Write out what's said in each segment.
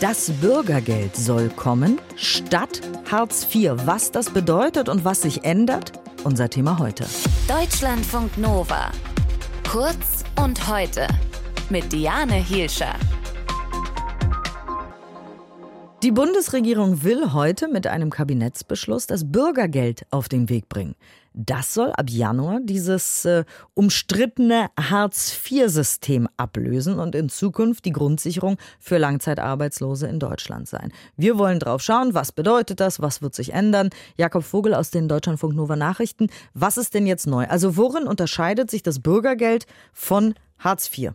Das Bürgergeld soll kommen statt Hartz IV. Was das bedeutet und was sich ändert, unser Thema heute. Deutschlandfunk Nova. Kurz und heute mit Diane Hielscher. Die Bundesregierung will heute mit einem Kabinettsbeschluss das Bürgergeld auf den Weg bringen. Das soll ab Januar dieses äh, umstrittene Hartz-IV-System ablösen und in Zukunft die Grundsicherung für Langzeitarbeitslose in Deutschland sein. Wir wollen drauf schauen, was bedeutet das, was wird sich ändern. Jakob Vogel aus den Deutschlandfunk Nova Nachrichten. Was ist denn jetzt neu? Also worin unterscheidet sich das Bürgergeld von Hartz IV?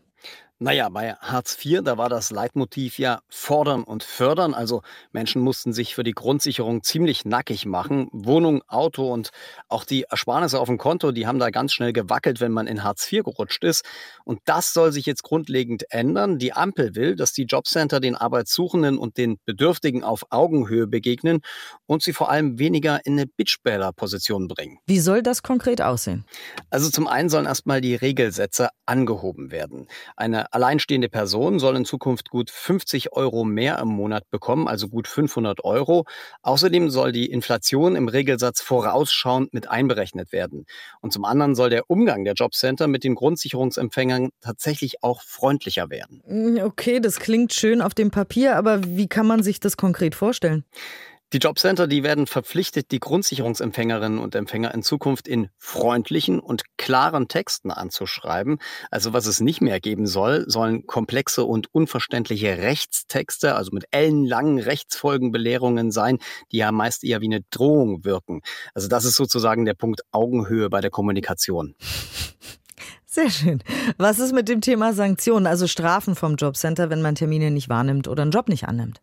Naja, bei Hartz IV, da war das Leitmotiv ja fordern und fördern. Also Menschen mussten sich für die Grundsicherung ziemlich nackig machen. Wohnung, Auto und auch die Ersparnisse auf dem Konto, die haben da ganz schnell gewackelt, wenn man in Hartz IV gerutscht ist. Und das soll sich jetzt grundlegend ändern. Die Ampel will, dass die Jobcenter den Arbeitssuchenden und den Bedürftigen auf Augenhöhe begegnen und sie vor allem weniger in eine Bitchbäller-Position bringen. Wie soll das konkret aussehen? Also zum einen sollen erstmal die Regelsätze angehoben werden. Eine alleinstehende Person soll in Zukunft gut 50 Euro mehr im Monat bekommen, also gut 500 Euro. Außerdem soll die Inflation im Regelsatz vorausschauend mit einberechnet werden. Und zum anderen soll der Umgang der Jobcenter mit den Grundsicherungsempfängern tatsächlich auch freundlicher werden. Mm, okay, das klingt schön auf dem Papier, aber wie kann man sich das konkret vorstellen? Die Jobcenter, die werden verpflichtet, die Grundsicherungsempfängerinnen und Empfänger in Zukunft in freundlichen und klaren Texten anzuschreiben. Also was es nicht mehr geben soll, sollen komplexe und unverständliche Rechtstexte, also mit ellenlangen Rechtsfolgenbelehrungen sein, die ja meist eher wie eine Drohung wirken. Also das ist sozusagen der Punkt Augenhöhe bei der Kommunikation. Sehr schön. Was ist mit dem Thema Sanktionen, also Strafen vom Jobcenter, wenn man Termine nicht wahrnimmt oder einen Job nicht annimmt?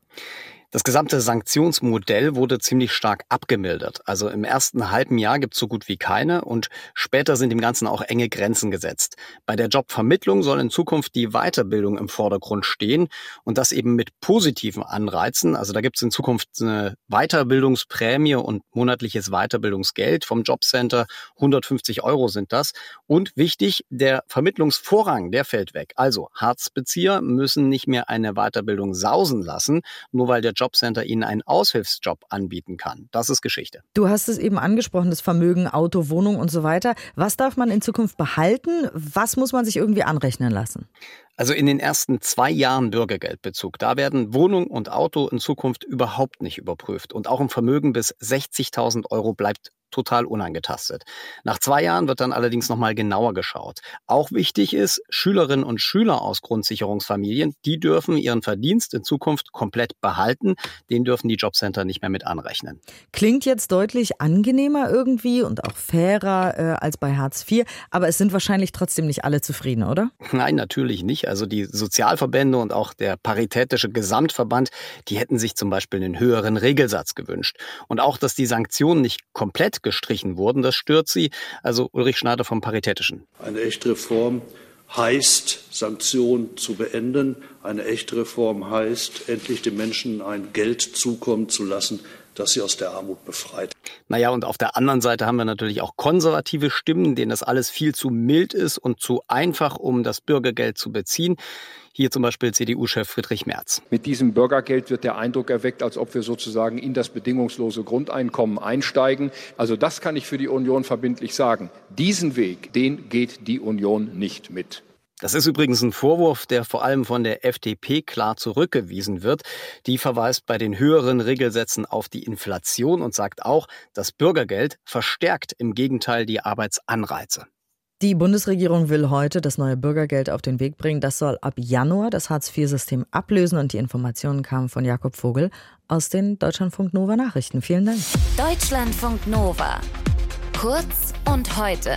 Das gesamte Sanktionsmodell wurde ziemlich stark abgemildert. Also im ersten halben Jahr gibt es so gut wie keine und später sind dem Ganzen auch enge Grenzen gesetzt. Bei der Jobvermittlung soll in Zukunft die Weiterbildung im Vordergrund stehen und das eben mit positiven Anreizen. Also da gibt es in Zukunft eine Weiterbildungsprämie und monatliches Weiterbildungsgeld vom Jobcenter. 150 Euro sind das. Und wichtig, der Vermittlungsvorrang, der fällt weg. Also Harzbezieher müssen nicht mehr eine Weiterbildung sausen lassen, nur weil der Jobcenter ihnen einen Aushilfsjob anbieten kann. Das ist Geschichte. Du hast es eben angesprochen, das Vermögen, Auto, Wohnung und so weiter. Was darf man in Zukunft behalten? Was muss man sich irgendwie anrechnen lassen? Also in den ersten zwei Jahren Bürgergeldbezug, da werden Wohnung und Auto in Zukunft überhaupt nicht überprüft. Und auch ein Vermögen bis 60.000 Euro bleibt total unangetastet. Nach zwei Jahren wird dann allerdings nochmal genauer geschaut. Auch wichtig ist, Schülerinnen und Schüler aus Grundsicherungsfamilien, die dürfen ihren Verdienst in Zukunft komplett behalten. Den dürfen die Jobcenter nicht mehr mit anrechnen. Klingt jetzt deutlich angenehmer irgendwie und auch fairer äh, als bei Hartz IV, aber es sind wahrscheinlich trotzdem nicht alle zufrieden, oder? Nein, natürlich nicht. Also die Sozialverbände und auch der Paritätische Gesamtverband, die hätten sich zum Beispiel einen höheren Regelsatz gewünscht. Und auch, dass die Sanktionen nicht komplett gestrichen wurden. Das stört sie. Also Ulrich Schneider vom Paritätischen. Eine echte Reform heißt, Sanktionen zu beenden. Eine echte Reform heißt, endlich den Menschen ein Geld zukommen zu lassen, das sie aus der Armut befreit. Naja, und auf der anderen Seite haben wir natürlich auch konservative Stimmen, denen das alles viel zu mild ist und zu einfach, um das Bürgergeld zu beziehen. Hier zum Beispiel CDU-Chef Friedrich Merz. Mit diesem Bürgergeld wird der Eindruck erweckt, als ob wir sozusagen in das bedingungslose Grundeinkommen einsteigen. Also das kann ich für die Union verbindlich sagen. Diesen Weg, den geht die Union nicht mit. Das ist übrigens ein Vorwurf, der vor allem von der FDP klar zurückgewiesen wird. Die verweist bei den höheren Regelsätzen auf die Inflation und sagt auch, das Bürgergeld verstärkt im Gegenteil die Arbeitsanreize. Die Bundesregierung will heute das neue Bürgergeld auf den Weg bringen. Das soll ab Januar das Hartz-IV-System ablösen und die Informationen kamen von Jakob Vogel aus den Deutschlandfunk Nova Nachrichten. Vielen Dank. Deutschlandfunk Nova. Kurz und heute.